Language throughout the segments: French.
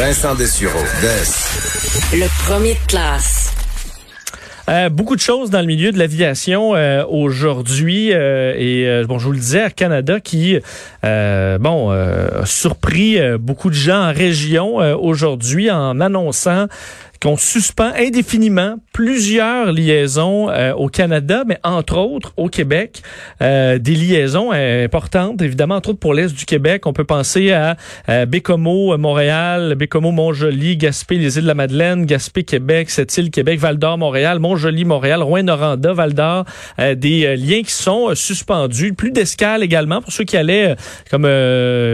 Vincent Dessureau. Le premier de classe. Euh, beaucoup de choses dans le milieu de l'aviation euh, aujourd'hui euh, et bon je vous le disais Air Canada qui bon a surpris beaucoup de gens en région aujourd'hui en annonçant qu'on suspend indéfiniment plusieurs liaisons euh, au Canada, mais entre autres au Québec, euh, des liaisons importantes, évidemment, entre autres pour l'Est du Québec. On peut penser à euh, Bécomo, Montréal, Bécomo, Montjoli, Gaspé, les îles de la Madeleine, Gaspé, Québec, Sept-Îles, Québec, Val-d'Or, Montréal, Montjoli, Montréal, Rouen-Noranda, Val-d'Or, des liens qui sont suspendus. Plus d'escales également pour ceux qui allaient comme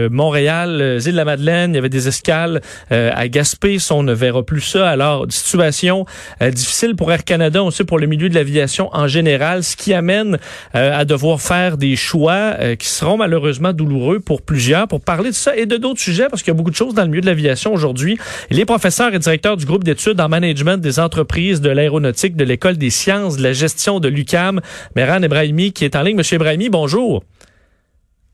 Montréal, les îles de la Madeleine, il y avait des escales à Gaspé, on ne verra plus ça. Alors, situation euh, difficile pour Air Canada, sait pour le milieu de l'aviation en général, ce qui amène euh, à devoir faire des choix euh, qui seront malheureusement douloureux pour plusieurs. Pour parler de ça et de d'autres sujets, parce qu'il y a beaucoup de choses dans le milieu de l'aviation aujourd'hui, il est professeur et directeur du groupe d'études en management des entreprises de l'aéronautique de l'École des sciences de la gestion de l'UCAM, Meran Ebrahimi, qui est en ligne. Monsieur Ebrahimi, bonjour.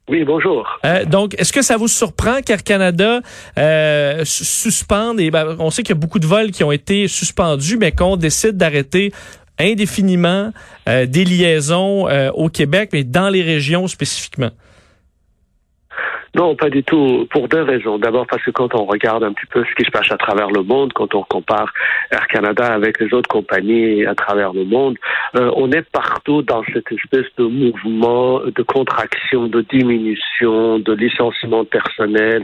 Oui, bonjour. Euh, donc, est-ce que ça vous surprend qu'Air Canada euh, suspende, et ben, on sait qu'il y a beaucoup de vols qui ont été suspendus, mais qu'on décide d'arrêter indéfiniment euh, des liaisons euh, au Québec, mais dans les régions spécifiquement? Non, pas du tout. Pour deux raisons. D'abord parce que quand on regarde un petit peu ce qui se passe à travers le monde, quand on compare Air Canada avec les autres compagnies à travers le monde, euh, on est partout dans cette espèce de mouvement de contraction, de diminution, de licenciement personnel,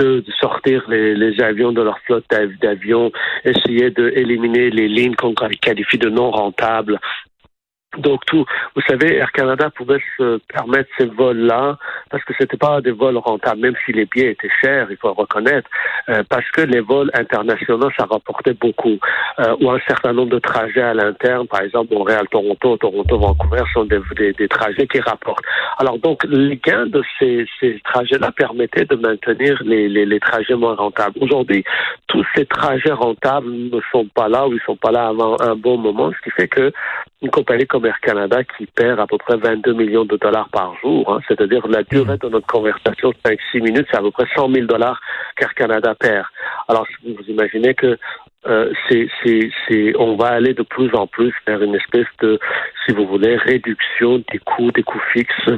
de, de sortir les, les, avions de leur flotte d'avions, essayer d'éliminer les lignes qu'on qualifie de non rentables donc tout, vous savez, Air Canada pouvait se permettre ces vols-là parce que c'était pas des vols rentables, même si les billets étaient chers, il faut reconnaître, euh, parce que les vols internationaux ça rapportait beaucoup, euh, ou un certain nombre de trajets à l'interne, par exemple Montréal-Toronto, Toronto-Vancouver sont des, des, des, trajets qui rapportent. Alors donc les gains de ces, ces trajets-là permettaient de maintenir les, les, les trajets moins rentables. Aujourd'hui, tous ces trajets rentables ne sont pas là ou ils sont pas là avant un bon moment, ce qui fait que une compagnie comme Air Canada qui perd à peu près 22 millions de dollars par jour, hein, c'est-à-dire la durée de notre conversation, 5-6 minutes, c'est à peu près 100 000 dollars qu'Air Canada perd. Alors, vous imaginez que euh, c'est, c'est, c'est, on va aller de plus en plus vers une espèce de, si vous voulez, réduction des coûts, des coûts fixes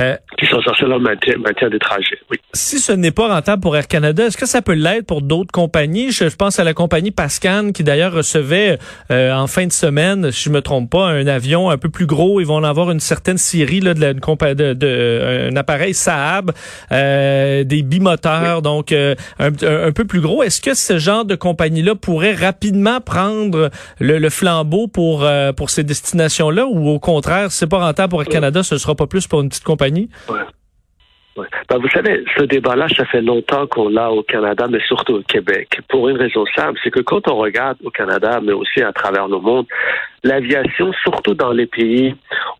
euh, qui sont censés leur maintien, des trajets. Oui. Si ce n'est pas rentable pour Air Canada, est-ce que ça peut l'être pour d'autres compagnies? Je, pense à la compagnie Pascan qui d'ailleurs recevait euh, en fin de semaine, si je me trompe pas, un avion un peu plus gros. Ils vont en avoir une certaine série là, de, la, de, de, un appareil Saab, euh, des bimoteurs, donc un, un, peu plus gros. Est-ce que ce genre de compagnie-là pourrait rapidement prendre le, le flambeau pour pour ces destinations-là, ou au contraire, si c'est pas rentable pour Air Canada, ce sera pas plus pour une petite compagnie? Ben, vous savez, ce débat-là, ça fait longtemps qu'on l'a au Canada, mais surtout au Québec. Pour une raison simple, c'est que quand on regarde au Canada, mais aussi à travers le monde, l'aviation, surtout dans les pays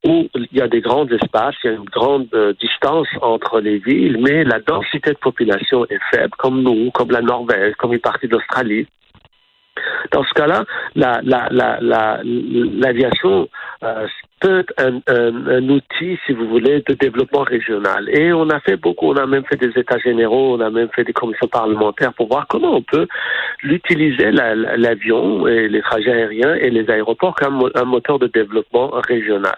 où il y a des grands espaces, il y a une grande euh, distance entre les villes, mais la densité de population est faible, comme nous, comme la Norvège, comme une partie d'Australie. Dans ce cas-là, l'aviation la, la, euh, peut être un, un, outil, si vous voulez, de développement régional. Et on a fait beaucoup, on a même fait des états généraux, on a même fait des commissions parlementaires pour voir comment on peut l'utiliser, l'avion et les trajets aériens et les aéroports comme un moteur de développement régional.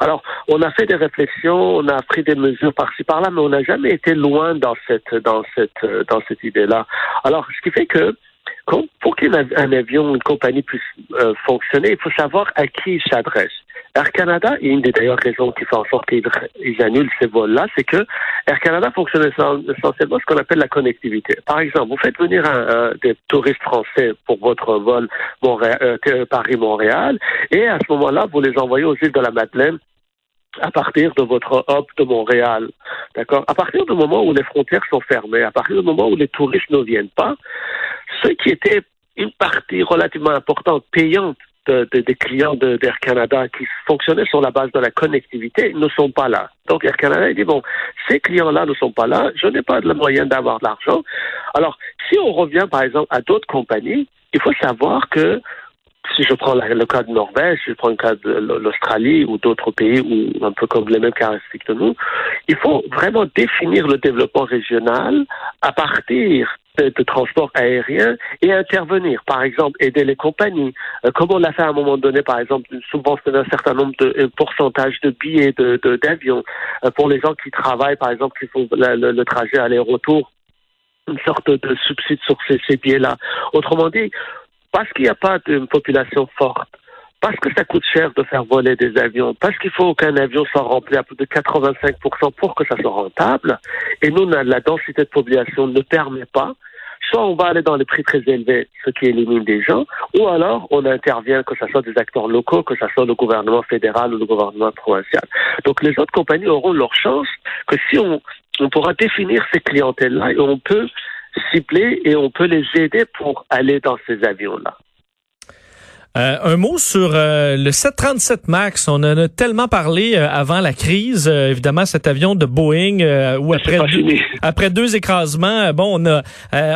Alors, on a fait des réflexions, on a pris des mesures par-ci par-là, mais on n'a jamais été loin dans cette dans cette dans cette idée-là. Alors, ce qui fait que pour qu'un avion, une compagnie puisse euh, fonctionner, il faut savoir à qui il s'adresse. Air Canada, et une des d'ailleurs raisons qui fait en sorte qu'ils annulent ces vols-là, c'est que Air Canada fonctionne essentiellement ce qu'on appelle la connectivité. Par exemple, vous faites venir un, des touristes français pour votre vol euh, Paris-Montréal, et à ce moment-là, vous les envoyez aux îles de la Madeleine à partir de votre hub de Montréal. D'accord? À partir du moment où les frontières sont fermées, à partir du moment où les touristes ne viennent pas, ce qui était une partie relativement importante, payante des clients d'Air Canada qui fonctionnaient sur la base de la connectivité ne sont pas là. Donc Air Canada dit bon, ces clients-là ne sont pas là, je n'ai pas le moyen d'avoir de l'argent. Alors, si on revient par exemple à d'autres compagnies, il faut savoir que si je prends le cas de Norvège, si je prends le cas de l'Australie ou d'autres pays où un peu comme les mêmes caractéristiques que nous, il faut vraiment définir le développement régional à partir de, transport aérien et intervenir. Par exemple, aider les compagnies, euh, comme on l'a fait à un moment donné, par exemple, subventionner un certain nombre de euh, pourcentage de billets de d'avion euh, pour les gens qui travaillent, par exemple, qui font le, trajet aller-retour, une sorte de subside sur ces, ces billets-là. Autrement dit, parce qu'il n'y a pas d'une population forte, parce que ça coûte cher de faire voler des avions, parce qu'il faut qu'un avion soit rempli à plus de 85% pour que ça soit rentable, et nous, la densité de population ne permet pas, soit on va aller dans les prix très élevés, ce qui élimine des gens, ou alors on intervient, que ce soit des acteurs locaux, que ce soit le gouvernement fédéral ou le gouvernement provincial. Donc les autres compagnies auront leur chance que si on, on pourra définir ces clientèles-là et on peut cibler et on peut les aider pour aller dans ces avions-là. Euh, un mot sur euh, le 737 Max. On en a tellement parlé euh, avant la crise. évidemment, cet avion de Boeing où après deux, après deux écrasements, bon, on a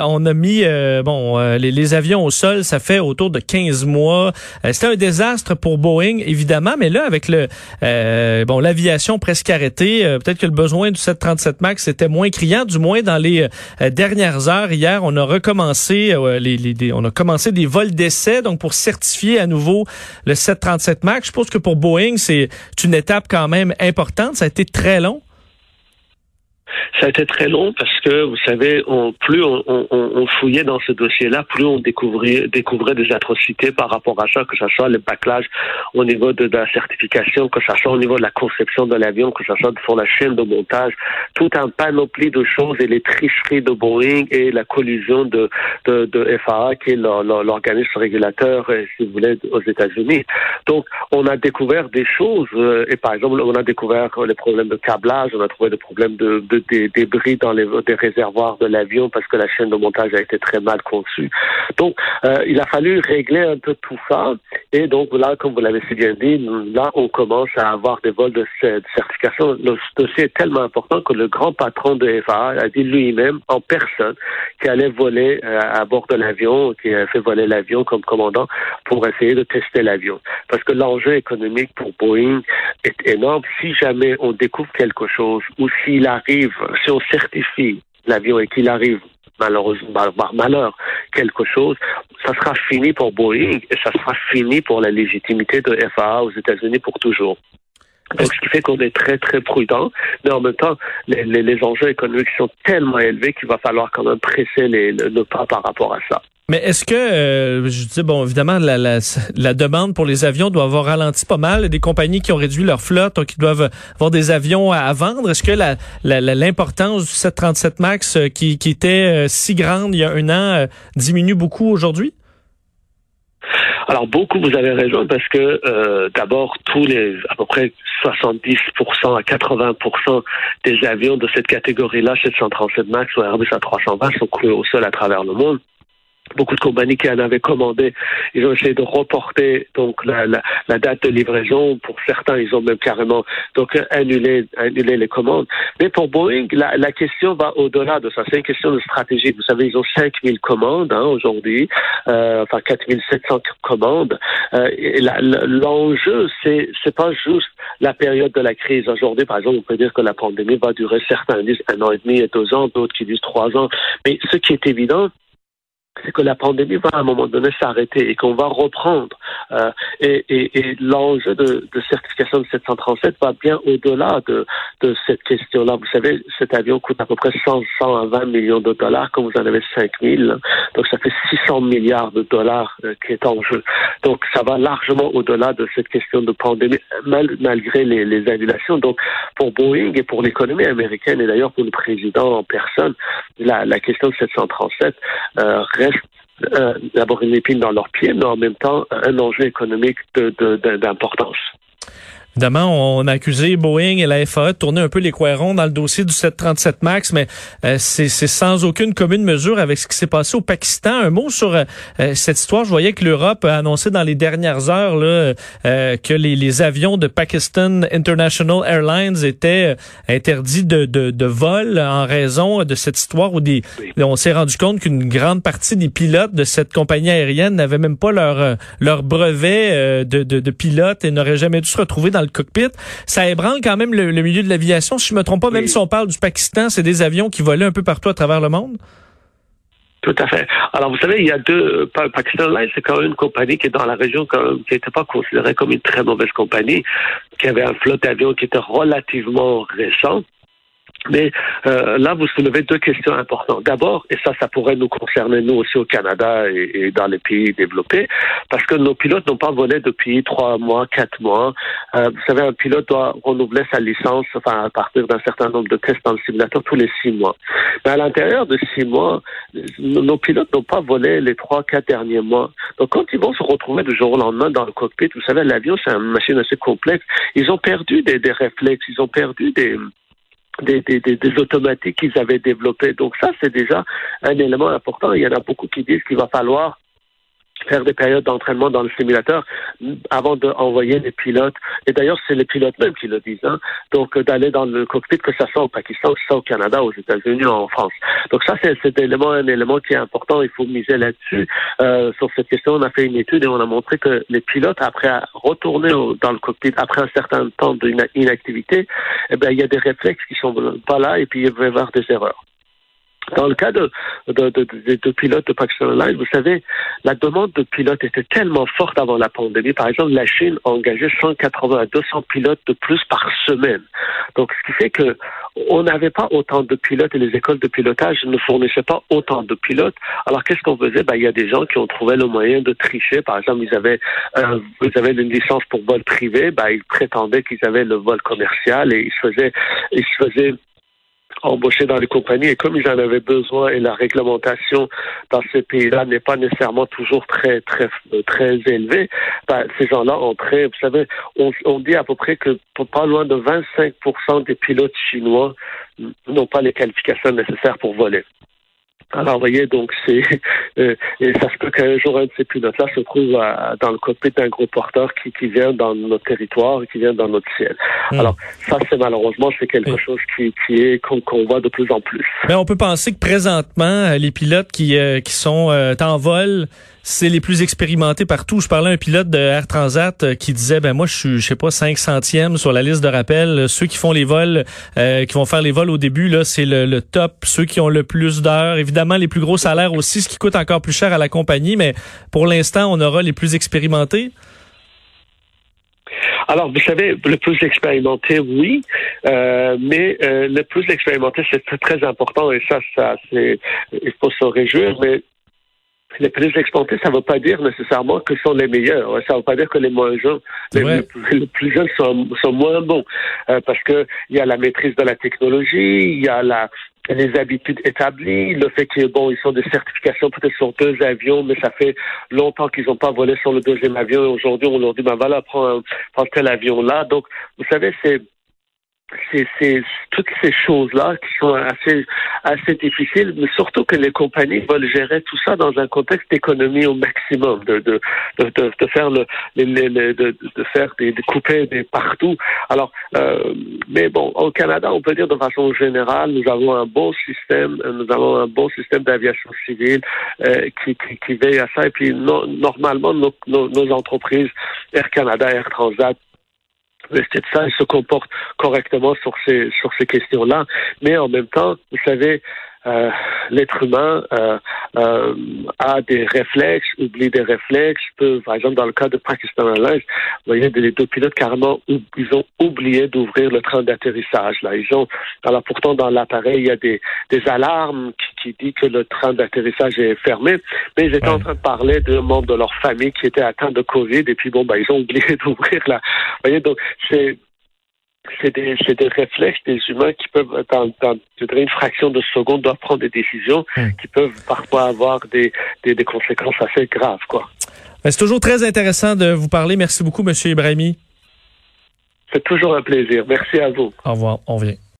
on a mis bon les, avions au sol. Ça fait autour de 15 mois. C'était un désastre pour Boeing, évidemment, mais là avec le bon l'aviation presque arrêtée, peut-être que le besoin du 737 Max était moins criant. Du moins dans les dernières heures. Hier, on a recommencé les, les, on a commencé des vols d'essai donc pour certifier à nouveau le 737 MAX. Je pense que pour Boeing, c'est une étape quand même importante. Ça a été très long. Ça a été très long parce que, vous savez, plus on, fouillait dans ce dossier-là, plus on découvrait, des atrocités par rapport à ça, que ce soit le backlash au niveau de, la certification, que ce soit au niveau de la conception de l'avion, que ce soit pour la chaîne de montage, tout un panoplie de choses et les tricheries de Boeing et la collusion de, FAA, qui est l'organisme régulateur, euh, si vous voulez, aux États-Unis. Donc, on a découvert des choses, euh, et par exemple, on a découvert les problèmes de câblage, on a trouvé des problèmes de des débris dans les des réservoirs de l'avion parce que la chaîne de montage a été très mal conçue. Donc, euh, il a fallu régler un peu tout ça. Et donc là, comme vous l'avez si bien dit, là, on commence à avoir des vols de, certification. Le dossier est tellement important que le grand patron de FAA a dit lui-même, en personne, qu'il allait voler euh, à bord de l'avion, qui a fait voler l'avion comme commandant pour essayer de tester l'avion. Parce que l'enjeu économique pour Boeing est énorme. Si jamais on découvre quelque chose ou s'il arrive si on certifie l'avion et qu'il arrive malheureusement par malheur quelque chose, ça sera fini pour Boeing et ça sera fini pour la légitimité de FAA aux États-Unis pour toujours. Donc, ce qui fait qu'on est très, très prudent, mais en même temps, les, les, enjeux économiques sont tellement élevés qu'il va falloir quand même presser les, le pas par rapport à ça. Mais est-ce que, euh, je dis, bon, évidemment, la, la, la, demande pour les avions doit avoir ralenti pas mal. Des compagnies qui ont réduit leur flotte, qui doivent avoir des avions à, vendre. Est-ce que l'importance du 737 MAX, euh, qui, qui, était euh, si grande il y a un an, diminue beaucoup aujourd'hui? Alors beaucoup, vous avez raison, parce que d'abord, tous les à peu près 70% à 80% des avions de cette catégorie-là, 737 MAX ou Airbus A320, sont cloués au sol à travers le monde beaucoup de compagnies qui en avaient commandé, ils ont essayé de reporter donc la, la, la, date de livraison. Pour certains, ils ont même carrément donc annulé, annulé les commandes. Mais pour Boeing, la, la question va au-delà de ça. C'est une question de stratégie. Vous savez, ils ont 5000 commandes hein, aujourd'hui, euh, enfin 4700 commandes. Euh, L'enjeu, c'est c'est pas juste la période de la crise. Aujourd'hui, par exemple, on peut dire que la pandémie va durer, certains disent un an et demi et deux ans, d'autres qui disent trois ans. Mais ce qui est évident, c'est que la pandémie va à un moment donné s'arrêter et qu'on va reprendre. Euh, et, et, et l'enjeu de, de, certification de 737 va bien au-delà de, de cette question-là. Vous savez, cet avion coûte à peu près 100, 120 millions de dollars, comme vous en avez 5000. Donc ça fait 600 milliards de dollars euh, qui est en jeu. Donc ça va largement au-delà de cette question de pandémie, mal, malgré les, annulations. Donc pour Boeing et pour l'économie américaine et d'ailleurs pour le président en personne, la, question de 737 euh, reste euh, d'abord une épine dans leurs pieds, mais en même temps un enjeu économique d'importance. Évidemment, on a accusé Boeing et la FAA de tourner un peu les coirons dans le dossier du 737 MAX, mais euh, c'est sans aucune commune mesure avec ce qui s'est passé au Pakistan. Un mot sur euh, euh, cette histoire. Je voyais que l'Europe a annoncé dans les dernières heures là, que les, les, avions de Pakistan International Airlines étaient interdits de, de, de, vol en raison de cette histoire où des, on s'est rendu compte qu'une grande partie des pilotes de cette compagnie aérienne n'avaient même pas leur, leur brevet de, de, de pilote et n'auraient jamais dû se retrouver dans le cockpit. Ça ébranle quand même le, milieu de l'aviation. Si je me trompe pas, même si on parle du Pakistan, c'est des avions qui volaient un peu partout à travers le monde? Tout à fait. Alors, vous savez, il y a deux. Pakistan Airlines, c'est quand même une compagnie qui est dans la région, quand même, qui n'était pas considérée comme une très mauvaise compagnie, qui avait un flot d'avions qui était relativement récent. Mais euh, là, vous soulevez deux questions importantes. D'abord, et ça, ça pourrait nous concerner nous aussi au Canada et, dans les pays développés, parce que nos pilotes n'ont pas volé depuis trois mois, quatre mois. Euh, vous savez, un pilote doit renouveler sa licence, enfin à partir d'un certain nombre de tests dans le simulateur tous les six mois. Mais à l'intérieur de six mois, nos pilotes n'ont pas volé les trois, quatre derniers mois. Donc, quand ils vont se retrouver du jour au lendemain dans le cockpit, vous savez, l'avion, c'est une machine assez complexe. Ils ont perdu des, des réflexes, ils ont perdu des des, des, des, automatiques qu'ils avaient développés. Donc ça, c'est déjà un élément important. Il y en a beaucoup qui disent qu'il va falloir faire des périodes d'entraînement dans le simulateur avant d'envoyer les pilotes. Et d'ailleurs, c'est les pilotes même qui le disent. Hein. Donc, euh, d'aller dans le cockpit, que ça soit au Pakistan, que ça soit au Canada, aux États-Unis, en France. Donc, ça, c'est un élément qui est important. Il faut miser là-dessus. Euh, sur cette question, on a fait une étude et on a montré que les pilotes, après retourner dans le cockpit, après un certain temps d'inactivité, eh ben, il y a des réflexes qui sont pas là et puis il va y avoir des erreurs. Dans le cas de, de, de, de, pilotes de Pakistan Airlines, vous savez, la demande de pilotes était tellement forte avant la pandémie. Par exemple, la Chine engagé 180 à 200 pilotes de plus par semaine. Donc, ce qui fait que on n'avait pas autant de pilotes et les écoles de pilotage ne fournissaient pas autant de pilotes. Alors, qu'est-ce qu'on faisait? Ben, il y a des gens qui ont trouvé le moyen de tricher. Par exemple, ils avaient, euh, ils avaient une licence pour vol privé. Ben, ils prétendaient qu'ils avaient le vol commercial et ils se faisaient, ils se faisaient embauchés dans les compagnies et comme ils en avaient besoin et la réglementation dans ces pays-là n'est pas nécessairement toujours très très très élevée, ben, ces gens-là entraient. Vous savez, on, on, dit à peu près que pas loin de 25% des pilotes chinois n'ont pas les qualifications nécessaires pour voler. Alors, vous voyez, donc c'est euh, et ça se peut qu'un jour un de ces pilotes-là se trouve dans le cockpit d'un gros porteur qui, qui vient dans notre territoire, qui vient dans notre ciel. Hmm. Alors, ça, c'est malheureusement, c'est quelque chose qui, qui est qu'on voit de plus en plus. Mais on peut penser que présentement, les pilotes qui, euh, qui sont euh, en vol c'est les plus expérimentés partout. Je parlais à un pilote de Air Transat euh, qui disait, ben moi, je suis, je sais pas, 5 centièmes sur la liste de rappel. Ceux qui font les vols, euh, qui vont faire les vols au début, là, c'est le, top. Ceux qui ont le plus d'heures. Évidemment, les plus gros salaires aussi, ce qui coûte encore plus cher à la compagnie. Mais pour l'instant, on aura les plus expérimentés. Alors, vous savez, le plus expérimenté, oui, euh, mais le plus expérimenté, c'est très important et ça, ça, c'est, il faut se réjouir. Mais les plus exportés, ça ne veut pas dire nécessairement que sont les meilleurs. Ça ne veut pas dire que les moins jeunes, les, plus jeunes sont, sont moins bons. Euh, parce que il y a la maîtrise de la technologie, il y a la, les habitudes établies, le fait qu'ils bon, ils sont des certifications peut-être sur deux avions, mais ça fait longtemps qu'ils n'ont pas volé sur le deuxième avion. Et aujourd'hui, on leur dit, ben voilà, prends, prends tel avion-là. Donc, vous savez, c'est c'est toutes ces choses-là qui sont assez assez difficiles, mais surtout que les compagnies veulent gérer tout ça dans un contexte d'économie au maximum, de de, de, de, faire le, de, de faire des de couper des partout. Alors, euh, mais bon, au Canada, on peut dire de façon générale, nous avons un bon système, nous avons un bon système d'aviation civile euh, qui, qui, qui veille à ça. Et puis normalement, nos, nos, nos entreprises Air Canada, Air Transat ça, il se comporte correctement sur ces sur ces questions-là. Mais en même temps, vous savez, euh, l'être humain euh, euh, a des réflexes, oublie des réflexes, peut, par exemple dans le cas de Pakistan Airlines, vous voyez, les deux pilotes carrément, ils ont oublié d'ouvrir le train d'atterrissage. Là, ils ont, alors pourtant dans l'appareil il y a des, des alarmes qui, qui disent que le train d'atterrissage est fermé, mais ils étaient en train de parler d'un membre de leur famille qui était atteint de Covid et puis bon, bah ils ont oublié d'ouvrir là. Vous voyez, donc c'est c'est des, des, réflexes des humains qui peuvent, dans, dans une fraction de seconde, doivent prendre des décisions hmm. qui peuvent parfois avoir des, des, des conséquences assez graves. quoi. C'est toujours très intéressant de vous parler. Merci beaucoup, Monsieur Ibrahimi. C'est toujours un plaisir. Merci à vous. Au revoir. On vient.